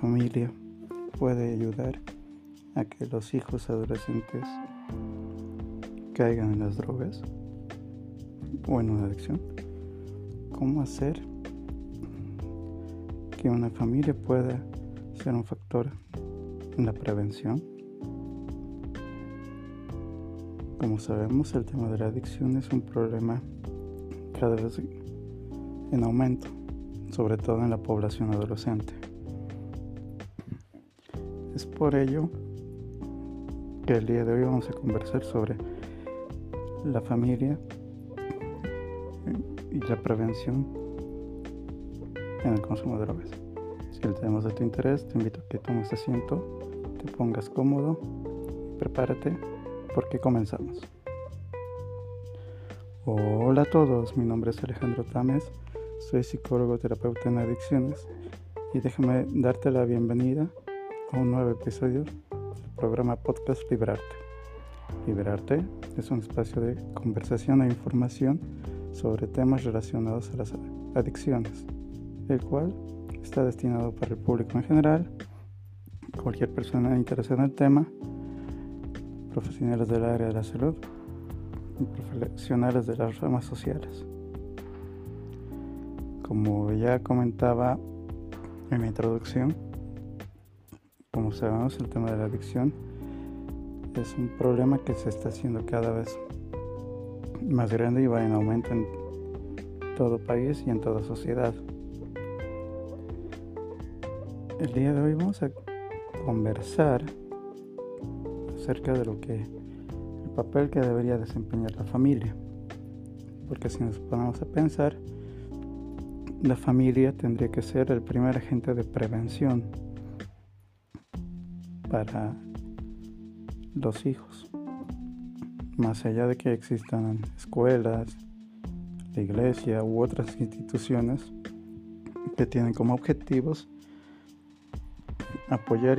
familia puede ayudar a que los hijos adolescentes caigan en las drogas o en una adicción? ¿Cómo hacer que una familia pueda ser un factor en la prevención? Como sabemos, el tema de la adicción es un problema cada vez en aumento, sobre todo en la población adolescente. Es por ello que el día de hoy vamos a conversar sobre la familia y la prevención en el consumo de drogas. Si el tema de tu interés, te invito a que tomes asiento, te pongas cómodo prepárate porque comenzamos. Hola a todos, mi nombre es Alejandro Tames, soy psicólogo terapeuta en adicciones y déjame darte la bienvenida un nuevo episodio del programa Podcast Liberarte. Liberarte es un espacio de conversación e información sobre temas relacionados a las adicciones, el cual está destinado para el público en general, cualquier persona interesada en el tema, profesionales del área de la salud y profesionales de las ramas sociales. Como ya comentaba en la introducción, como sabemos el tema de la adicción es un problema que se está haciendo cada vez más grande y va en aumento en todo país y en toda sociedad. El día de hoy vamos a conversar acerca de lo que el papel que debería desempeñar la familia. Porque si nos ponemos a pensar, la familia tendría que ser el primer agente de prevención para los hijos. Más allá de que existan escuelas, la iglesia u otras instituciones que tienen como objetivos apoyar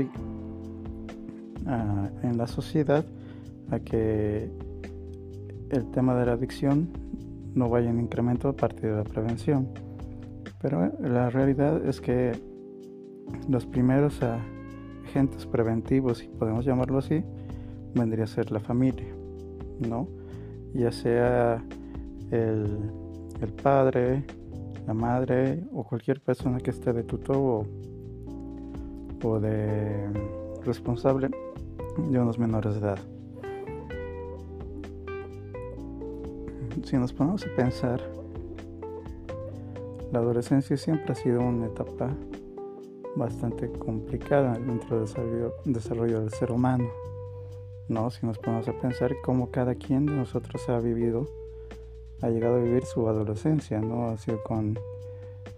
en la sociedad a que el tema de la adicción no vaya en incremento a partir de la prevención. Pero eh, la realidad es que los primeros agentes preventivos, si podemos llamarlo así, vendría a ser la familia, ¿no? Ya sea el, el padre, la madre o cualquier persona que esté de tutor o, o de responsable de unos menores de edad. Si nos ponemos a pensar, la adolescencia siempre ha sido una etapa bastante complicada dentro del desarrollo, del ser humano. ¿no? Si nos ponemos a pensar cómo cada quien de nosotros ha vivido, ha llegado a vivir su adolescencia, ¿no? Ha sido con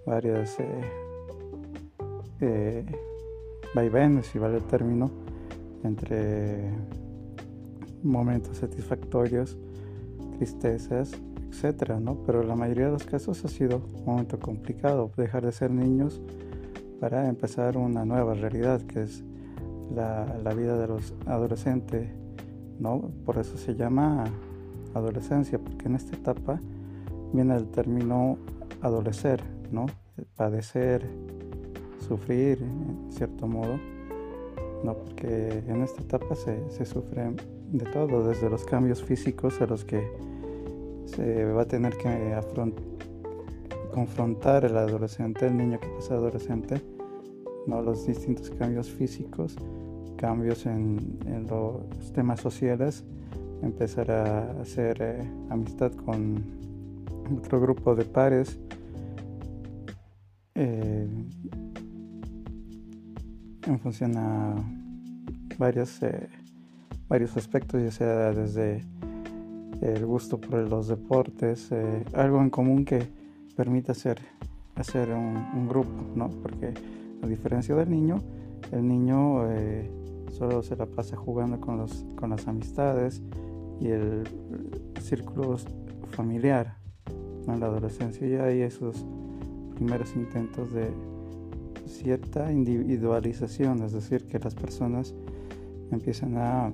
varias eh, eh, vaivenes, si vale el término, entre momentos satisfactorios, tristezas, etcétera, ¿no? Pero la mayoría de los casos ha sido un momento complicado, dejar de ser niños para empezar una nueva realidad que es la, la vida de los adolescentes, ¿no? Por eso se llama adolescencia, porque en esta etapa viene el término adolecer, ¿no? Padecer, sufrir, en cierto modo, ¿no? Porque en esta etapa se, se sufre de todo, desde los cambios físicos a los que se va a tener que confrontar el adolescente, el niño que pasa adolescente, ¿no? los distintos cambios físicos, cambios en, los temas sociales, empezar a hacer eh, amistad con otro grupo de pares. Eh, en función a varios, eh, varios aspectos, ya sea desde el gusto por los deportes, algo en común que permita hacer, hacer un, grupo, ¿no? Porque a diferencia del niño, el niño eh, solo se la pasa jugando con, los, con las amistades y el, círculo familiar. En la adolescencia ya hay esos primeros intentos de cierta individualización, es decir, que las personas empiezan a,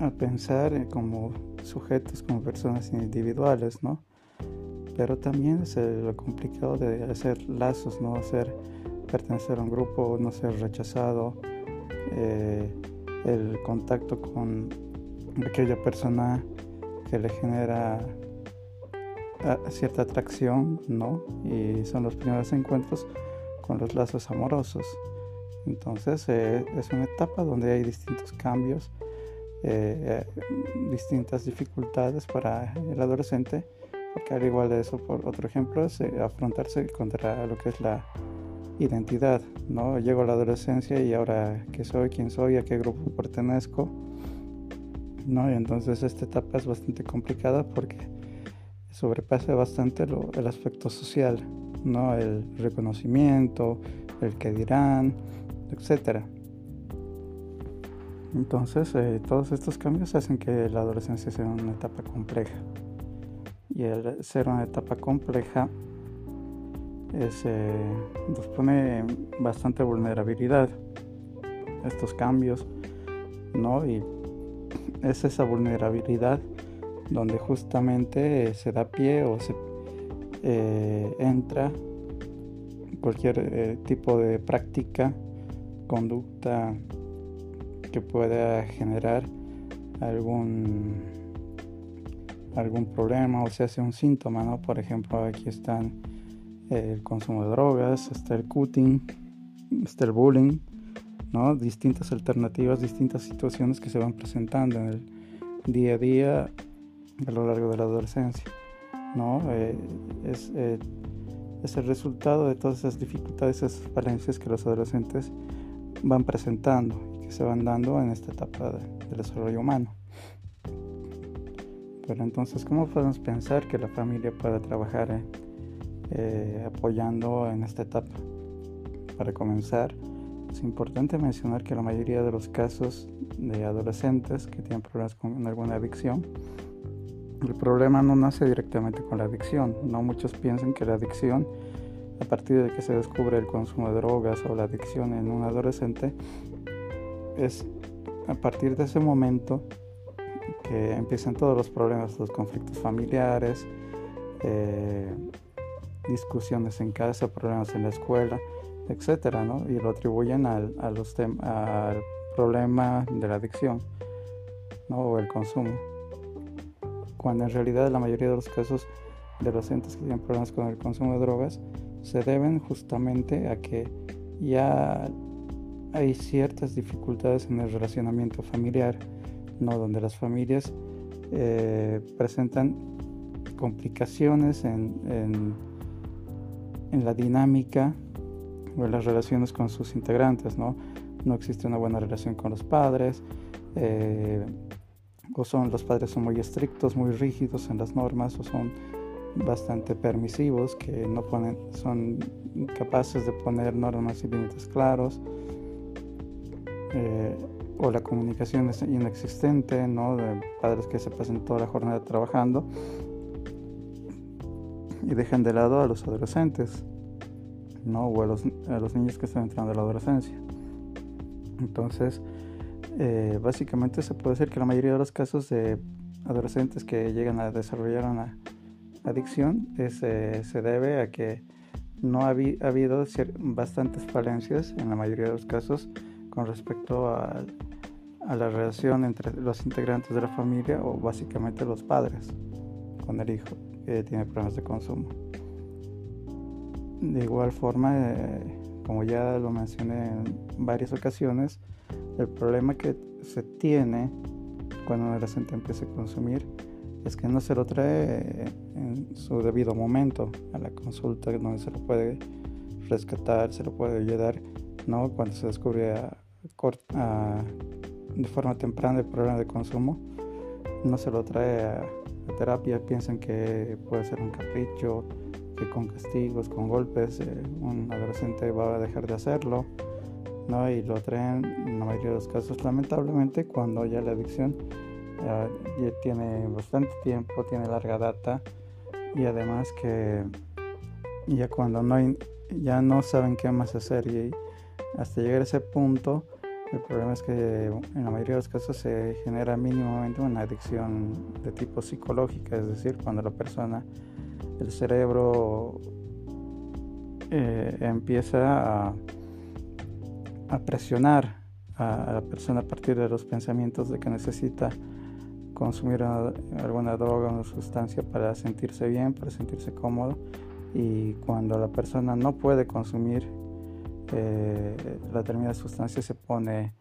a pensar como sujetos, como personas individuales, ¿no? Pero también es lo complicado de hacer lazos, ¿no? Hacer pertenecer a un grupo, no ser rechazado, eh, el contacto con aquella persona que le genera ah, cierta atracción, ¿no? Y son los primeros encuentros con los lazos amorosos. Entonces eh, es una etapa donde hay distintos cambios, eh, distintas dificultades para el adolescente, porque al igual de eso, por otro ejemplo, es afrontarse contra lo que es la identidad, ¿no? Llego a la adolescencia y ahora qué soy, quién soy, a qué grupo pertenezco, ¿no? Y entonces esta etapa es bastante complicada porque sobrepasa bastante el aspecto social, ¿no? El reconocimiento, el que dirán, etc. Entonces, eh, todos estos cambios hacen que la adolescencia sea una etapa compleja. Y el ser una etapa compleja es, eh, nos pone bastante vulnerabilidad estos cambios, ¿no? Y es esa vulnerabilidad donde justamente se da pie o se eh, entra cualquier eh, tipo de práctica, conducta que pueda generar algún algún problema o se hace un síntoma, ¿no? Por ejemplo, aquí están el consumo de drogas, está el cutting, está el bullying, ¿no? distintas alternativas, distintas situaciones que se van presentando en el día a día a lo largo de la adolescencia. ¿no? Eh, es, eh, es, el resultado de todas esas dificultades, esas falencias que los adolescentes van presentando y que se van dando en esta etapa del desarrollo humano. Pero entonces, ¿cómo podemos pensar que la familia pueda trabajar en eh, apoyando en esta etapa. Para comenzar, es importante mencionar que la mayoría de los casos de adolescentes que tienen problemas con alguna adicción, el problema no nace directamente con la adicción. No muchos piensan que la adicción, a partir de que se descubre el consumo de drogas o la adicción en un adolescente, es a partir de ese momento que empiezan todos los problemas, los conflictos familiares, eh, discusiones en casa, problemas en la escuela, etcétera, ¿no? Y lo atribuyen al, a los al problema de la adicción, ¿no? O el consumo. Cuando en realidad la mayoría de los casos de adolescentes que tienen problemas con el consumo de drogas se deben justamente a que ya hay ciertas dificultades en el relacionamiento familiar, ¿no? Donde las familias eh, presentan complicaciones en la dinámica o en las relaciones con sus integrantes, ¿no? No existe una buena relación con los padres, eh, o son los padres son muy estrictos, muy rígidos en las normas, o son bastante permisivos, que no ponen, son capaces de poner normas y límites claros, eh, o la comunicación es inexistente, ¿no? De padres que se pasan toda la jornada trabajando y dejan de lado a los adolescentes, ¿no? O a los, niños que están entrando a la adolescencia. Entonces, eh, básicamente se puede decir que la mayoría de los casos de adolescentes que llegan a desarrollar una adicción eh, se debe a que no ha, habido bastantes falencias en la mayoría de los casos con respecto a, a, la relación entre los integrantes de la familia o básicamente los padres con el hijo tiene problemas de consumo. De igual forma, eh, como ya lo mencioné en varias ocasiones, el problema que se tiene cuando un adolescente empieza a consumir es que no se lo trae en su debido momento a la consulta donde se lo puede rescatar, se lo puede ayudar, ¿no? Cuando se descubre de forma temprana el problema de consumo, no se lo trae a, la terapia piensan que puede ser un capricho, que con castigos, con golpes, eh, un adolescente va a dejar de hacerlo, ¿no? Y lo traen en la mayoría de los casos, lamentablemente, cuando ya la adicción ya tiene bastante tiempo, tiene larga data y además que ya cuando no ya no saben qué más hacer y hasta llegar a ese punto el problema es que en la mayoría de los casos se genera mínimamente una adicción de tipo psicológica, es decir, cuando la persona, el cerebro eh, empieza a, a presionar a, la persona a partir de los pensamientos de que necesita consumir alguna droga una sustancia para sentirse bien, para sentirse cómodo. Y cuando la persona no puede consumir eh, la determinada sustancia, se pone,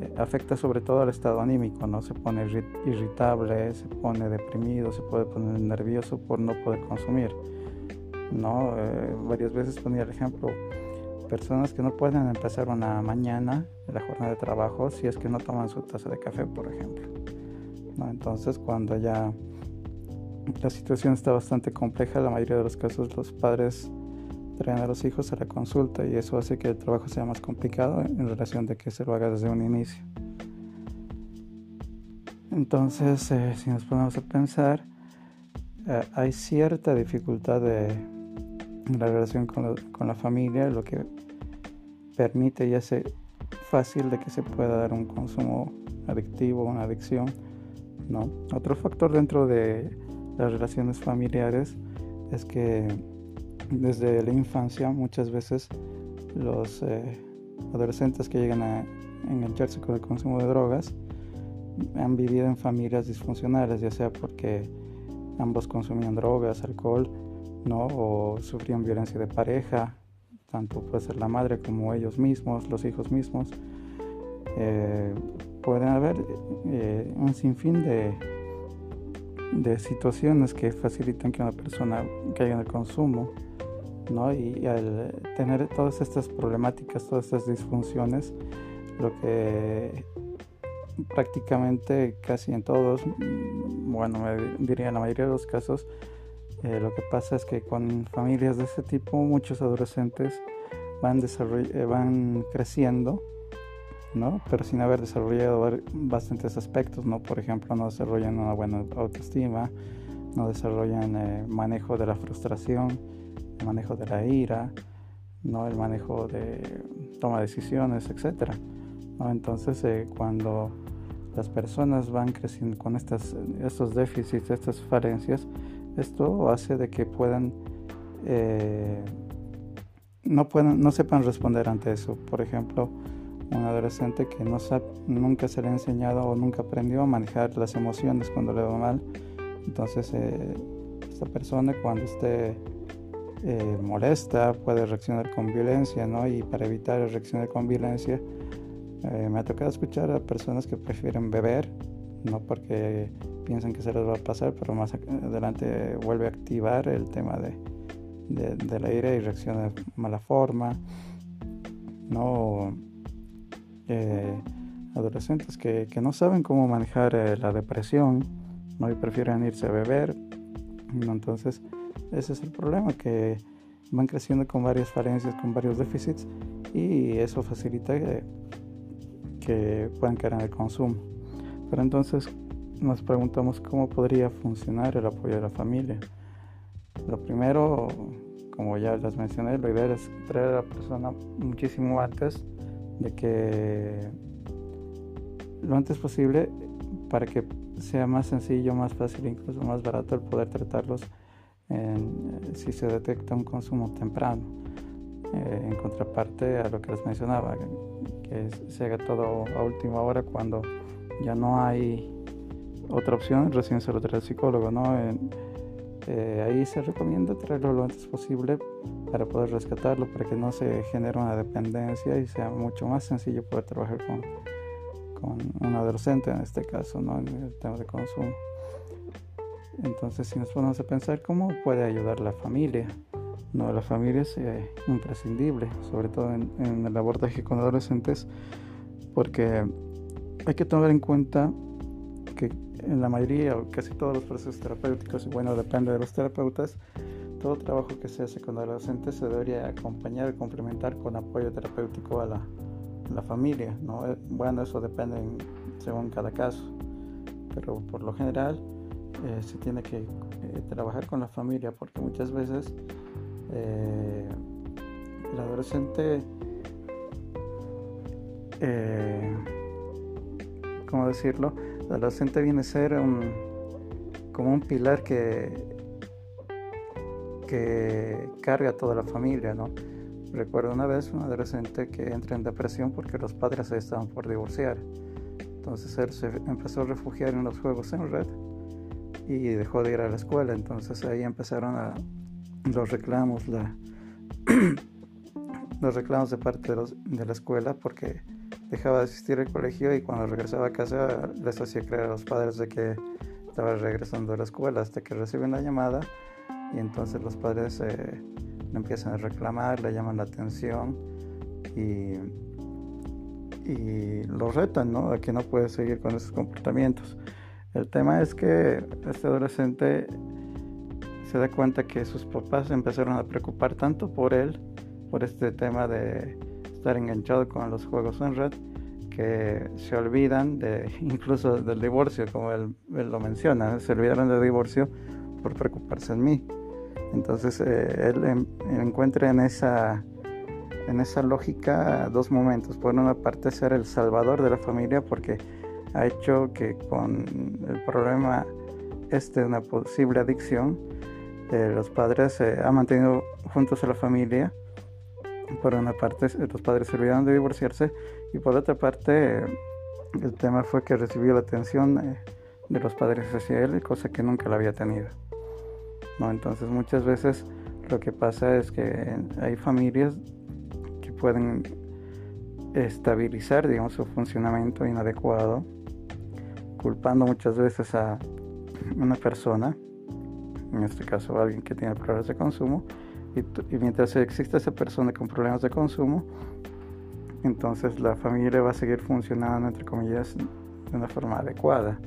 eh, afecta sobre todo al estado anímico, ¿no? Se pone irritable, se pone deprimido, se puede poner nervioso por no poder consumir. ¿no? Eh, varias veces ponía el ejemplo, personas que no pueden empezar una mañana la jornada de trabajo si es que no toman su taza de café, por ejemplo. Entonces, cuando ya la situación está bastante compleja, la mayoría de los casos los padres traen a los hijos a la consulta y eso hace que el trabajo sea más complicado en relación de que se lo haga desde un inicio. Entonces, eh, si nos ponemos a pensar, eh, hay cierta dificultad de la relación con, con, la familia, lo que permite y hace fácil de que se pueda dar un consumo adictivo, una adicción ¿no? Otro factor dentro de las relaciones familiares es que desde la infancia muchas veces los eh, adolescentes que llegan a engancharse con el consumo de drogas han vivido en familias disfuncionales, ya sea porque ambos consumían drogas, alcohol, ¿no? o sufrían violencia de pareja, tanto puede ser la madre como ellos mismos, los hijos mismos. Eh, pueden haber eh, un sinfín de, de situaciones que facilitan que una persona caiga en el consumo, Y, al tener todas estas problemáticas, todas estas disfunciones, lo que prácticamente casi en todos, bueno, diría en la mayoría de los casos, eh, lo que pasa es que con familias de este tipo muchos adolescentes van, eh, van creciendo ¿no? Pero sin haber desarrollado bastantes aspectos, ¿no? Por ejemplo, no desarrollan una buena autoestima, no desarrollan eh, manejo de la frustración, manejo de la ira, ¿no? El manejo de toma de decisiones, etcétera, ¿no? Entonces, eh, cuando las personas van creciendo con estas, estos déficits, estas falencias, esto hace de que puedan eh, no, puedan, no sepan responder ante eso. Por ejemplo, un adolescente que nunca se le ha enseñado o nunca aprendió a manejar las emociones cuando le va mal. Entonces, eh, esta persona cuando esté eh, molesta puede reaccionar con violencia, ¿no? Y para evitar reaccionar con violencia, eh, me ha tocado escuchar a personas que prefieren beber, no porque piensan que se les va a pasar, pero más adelante vuelve a activar el tema de, de, de la ira y reacciona de mala forma, ¿no? Eh, adolescentes que, no saben cómo manejar eh, la depresión ¿no? y prefieren irse a beber. Entonces, ese es el problema, que van creciendo con varias falencias, con varios déficits y eso facilita que, puedan caer en el consumo. Pero entonces nos preguntamos cómo podría funcionar el apoyo de la familia. Lo primero, como ya les mencioné, la idea es traer a la persona muchísimo antes de que lo antes posible para que sea más sencillo, más fácil, incluso más barato el poder tratarlos si se detecta un consumo temprano. Eh, en contraparte a lo que les mencionaba, que se haga todo a última hora cuando ya no hay otra opción, recién se lo trae el psicólogo, ¿no? Eh, ahí se recomienda traerlo lo antes posible para poder rescatarlo, para que no se genere una dependencia y sea mucho más sencillo poder trabajar con, con un adolescente en este caso, ¿no? en el tema de consumo. Entonces, si nos ponemos a pensar cómo puede ayudar la familia, no, la familia es eh, imprescindible, sobre todo en, el abordaje con adolescentes, porque hay que tomar en cuenta que en la mayoría o casi todos los procesos terapéuticos, y bueno, depende de los terapeutas, todo trabajo que se hace con adolescentes se debería acompañar complementar con apoyo terapéutico a la, la familia. ¿no? Eh, bueno, eso depende según cada caso, pero por lo general eh, se tiene que eh, trabajar con la familia porque muchas veces el adolescente, ¿cómo decirlo? El adolescente viene a ser un, como un pilar que, que carga toda la familia, ¿no? Recuerdo una vez un adolescente que entra en depresión porque los padres estaban por divorciar. Entonces él se empezó a refugiar en los juegos en red y dejó de ir a la escuela. Entonces ahí empezaron a, los reclamos, la, los reclamos de parte de, de, la escuela porque dejaba de asistir al colegio y cuando regresaba a casa les hacía creer a los padres de que estaba regresando a la escuela hasta que reciben la llamada y entonces los padres eh, empiezan a reclamar, le llaman la atención y, y lo retan, ¿no? A que no puede seguir con esos comportamientos. El tema es que este adolescente se da cuenta que sus papás empezaron a preocupar tanto por él, por este tema de estar enganchado con los juegos en red, que se olvidan de incluso del divorcio, como él, lo menciona, se olvidaron del divorcio por preocuparse en mí. Entonces eh, él encuentra en esa, en esa lógica dos momentos. Por una parte ser el salvador de la familia porque ha hecho que con el problema este de una posible adicción, eh, los padres eh, han mantenido juntos a la familia. Por una parte los padres se olvidaron de divorciarse y por otra parte el tema fue que recibió la atención de los padres hacia él, cosa que nunca la había tenido. Entonces muchas veces lo que pasa es que hay familias que pueden estabilizar, digamos, su funcionamiento inadecuado, culpando muchas veces a una persona, en este caso alguien que tiene problemas de consumo, y, mientras exista esa persona con problemas de consumo, entonces la familia va a seguir funcionando, entre comillas, de una forma adecuada.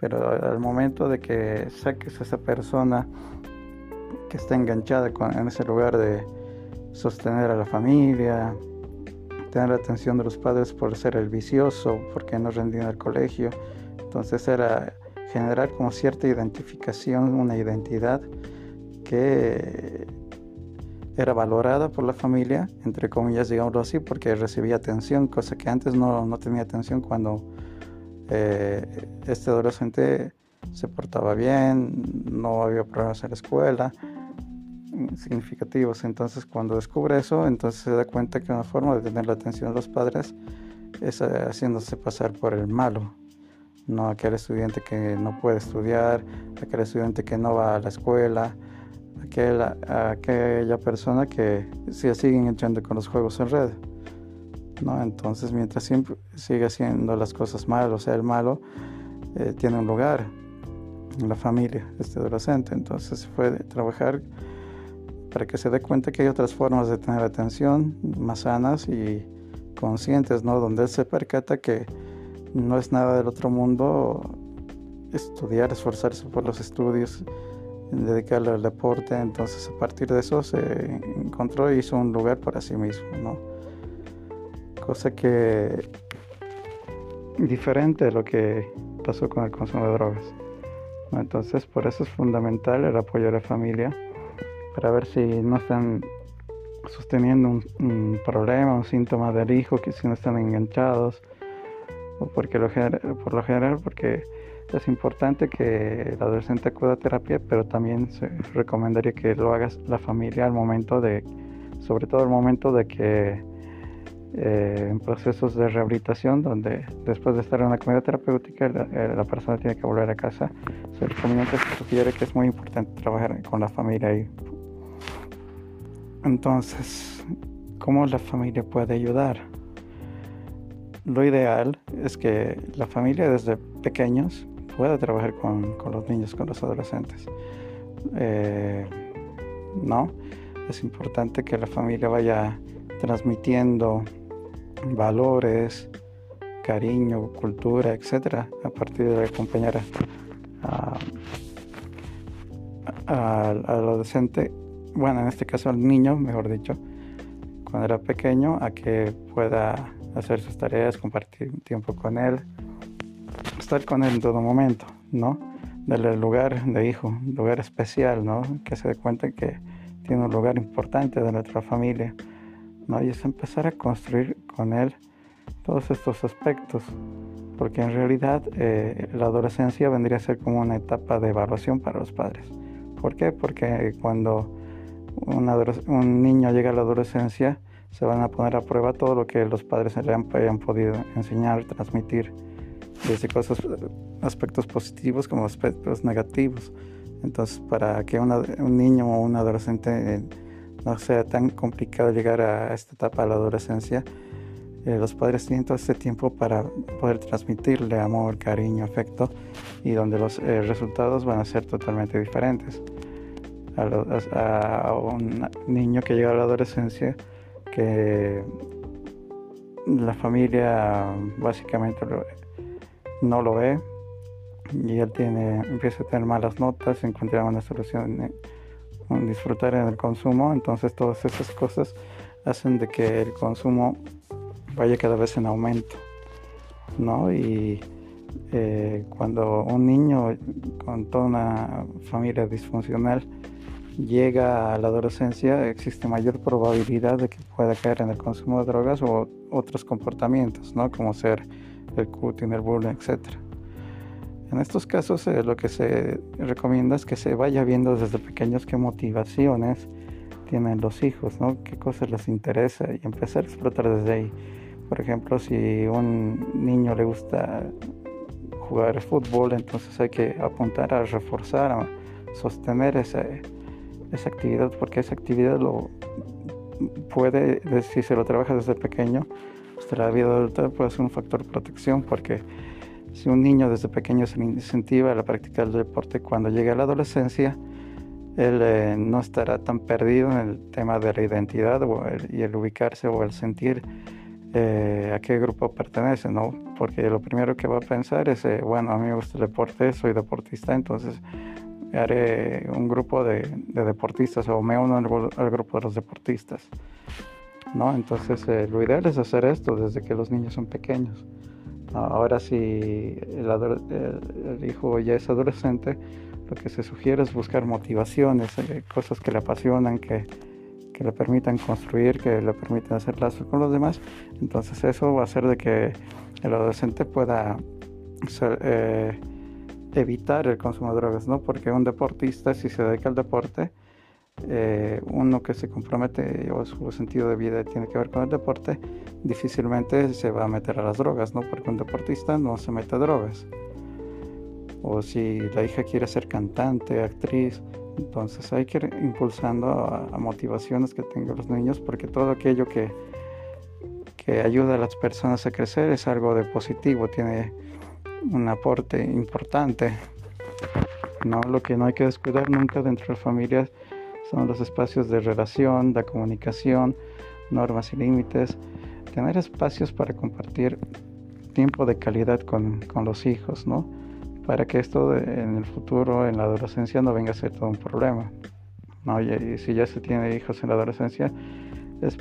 Pero al momento de que saques a esa persona que está enganchada en ese lugar de sostener a la familia, tener la atención de los padres por ser el vicioso, porque no rendía en el colegio. Entonces era generar como cierta identificación, una identidad que era valorada por la familia, entre comillas, digámoslo así, porque recibía atención, cosa que antes no, no tenía atención cuando eh, este adolescente se portaba bien, no había problemas en la escuela significativos. Entonces cuando descubre eso, entonces se da cuenta que una forma de tener la atención de los padres es eh, haciéndose pasar por el malo. No aquel estudiante que no puede estudiar, aquel estudiante que no va a la escuela, aquel, aquella persona que se siguen echando con los juegos en red. ¿no? Entonces mientras sigue haciendo las cosas mal, o sea, el malo eh, tiene un lugar en la familia, este adolescente. Entonces puede trabajar para que se dé cuenta que hay otras formas de tener atención más sanas y conscientes, ¿no? Donde él se percata que no es nada del otro mundo estudiar, esforzarse por los estudios, dedicarle al deporte. Entonces a partir de eso se encontró y hizo un lugar para sí mismo, ¿no? Cosa que diferente de lo que pasó con el consumo de drogas. Entonces por eso es fundamental el apoyo a la familia para ver si no están sosteniendo un, problema, un síntoma del hijo, que si no están enganchados, o porque por lo general porque es importante que el adolescente acuda a terapia, pero también se recomendaría que lo haga la familia al momento de, sobre todo al momento de que eh, en procesos de rehabilitación, donde después de estar en una comunidad terapéutica la, eh, persona tiene que volver a casa, se recomienda, se sugiere que es muy importante trabajar con la familia y entonces, ¿cómo la familia puede ayudar? Lo ideal es que la familia desde pequeños pueda trabajar con, los niños, con los adolescentes. Eh, ¿No? Es importante que la familia vaya transmitiendo valores, cariño, cultura, etcétera, a partir de acompañar al adolescente bueno, en este caso al niño, mejor dicho, cuando era pequeño, a que pueda hacer sus tareas, compartir tiempo con él, estar con él en todo momento, ¿no? Darle lugar de hijo, lugar especial, ¿no? Que se dé cuenta que tiene un lugar importante de nuestra familia, ¿no? Y es empezar a construir con él todos estos aspectos, porque en realidad eh, la adolescencia vendría a ser como una etapa de evaluación para los padres. ¿Por qué? Porque cuando un niño llega a la adolescencia, se van a poner a prueba todo lo que los padres le han, podido enseñar, transmitir, desde cosas, aspectos positivos como aspectos negativos. Entonces, para que un niño o un adolescente eh, no sea tan complicado llegar a esta etapa de la adolescencia, eh, los padres tienen todo este tiempo para poder transmitirle amor, cariño, afecto y donde los eh, resultados van a ser totalmente diferentes. A, un niño que llega a la adolescencia, que la familia básicamente no lo ve y él tiene, empieza a tener malas notas, encontrar una solución en disfrutar en el consumo, entonces todas esas cosas hacen de que el consumo vaya cada vez en aumento, ¿no? Y eh, cuando un niño con toda una familia disfuncional llega a la adolescencia, existe mayor probabilidad de que pueda caer en el consumo de drogas o otros comportamientos, ¿no? Como ser el cutting, el bullying, etc. En estos casos eh, lo que se recomienda es que se vaya viendo desde pequeños qué motivaciones tienen los hijos, ¿no? qué cosas les interesa y empezar a explotar desde ahí. Por ejemplo, si un niño le gusta jugar fútbol, entonces hay que apuntar a reforzar, a sostener esa, esa actividad, porque esa actividad lo puede, si se lo trabaja desde pequeño, hasta la vida adulta puede ser un factor de protección, porque si un niño desde pequeño se incentiva a la práctica del deporte, cuando llegue a la adolescencia, él eh, no estará tan perdido en el tema de la identidad y el ubicarse o el sentir eh, a qué grupo pertenece, ¿no? Porque lo primero que va a pensar es, eh, bueno, a mí me gusta el deporte, soy deportista, entonces haré un grupo de, deportistas o me uno al, grupo de los deportistas, ¿no? Entonces eh, lo ideal es hacer esto desde que los niños son pequeños. Ahora si el, el, hijo ya es adolescente, lo que se sugiere es buscar motivaciones, cosas que le apasionan, que que le permitan construir, que le permitan hacer lazos con los demás. Entonces eso va a hacer de que el adolescente pueda eh, evitar el consumo de drogas, ¿no? Porque un deportista, si se dedica al deporte, eh, uno que se compromete o su sentido de vida tiene que ver con el deporte, difícilmente se va a meter a las drogas, ¿no? Porque un deportista no se mete a drogas. O si la hija quiere ser cantante, actriz, entonces hay que ir impulsando a, motivaciones que tengan los niños porque todo aquello que, que ayuda a las personas a crecer es algo de positivo, tiene un aporte importante. ¿no? Lo que no hay que descuidar nunca dentro de familias son los espacios de relación, de comunicación, normas y límites, tener espacios para compartir tiempo de calidad con, con los hijos, ¿no? para que esto en el futuro, en la adolescencia, no venga a ser todo un problema. ¿no? Y, si ya se tiene hijos en la adolescencia, es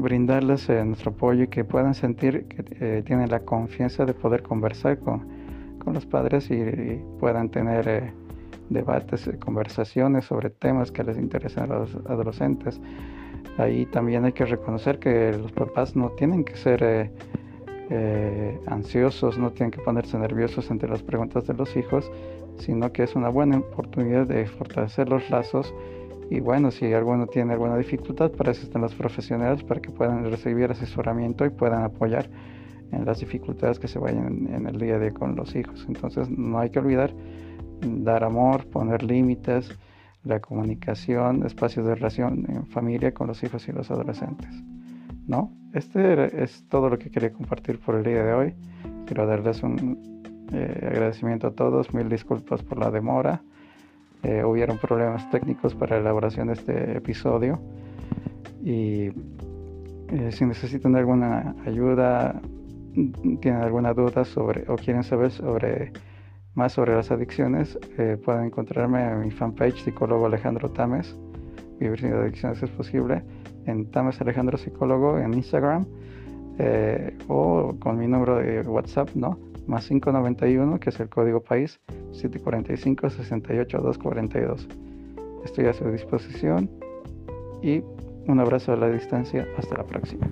brindarles eh, nuestro apoyo y que puedan sentir que eh, tienen la confianza de poder conversar con, con los padres y, puedan tener eh, debates, conversaciones sobre temas que les interesan a los adolescentes. Ahí también hay que reconocer que los papás no tienen que ser eh, ansiosos, no tienen que ponerse nerviosos ante las preguntas de los hijos, sino que es una buena oportunidad de fortalecer los lazos y bueno, si alguno tiene alguna dificultad, para eso están los profesionales, para que puedan recibir asesoramiento y puedan apoyar en las dificultades que se vayan en, el día a día con los hijos. Entonces no hay que olvidar dar amor, poner límites, la comunicación, espacios de relación en familia con los hijos y los adolescentes. ¿no? Este es todo lo que quería compartir por el día de hoy. Quiero darles un eh, agradecimiento a todos, mil disculpas por la demora. Eh, hubieron problemas técnicos para la elaboración de este episodio y eh, si necesitan alguna ayuda, tienen alguna duda sobre o quieren saber sobre más sobre las adicciones, pueden encontrarme en mi fanpage psicólogo Alejandro Tames. Vivir sin adicciones es posible en Tames Alejandro Psicólogo en Instagram eh, o con mi número de WhatsApp, ¿no? Más 591, que es el código país, 745 68242. Estoy a su disposición y un abrazo a la distancia. Hasta la próxima.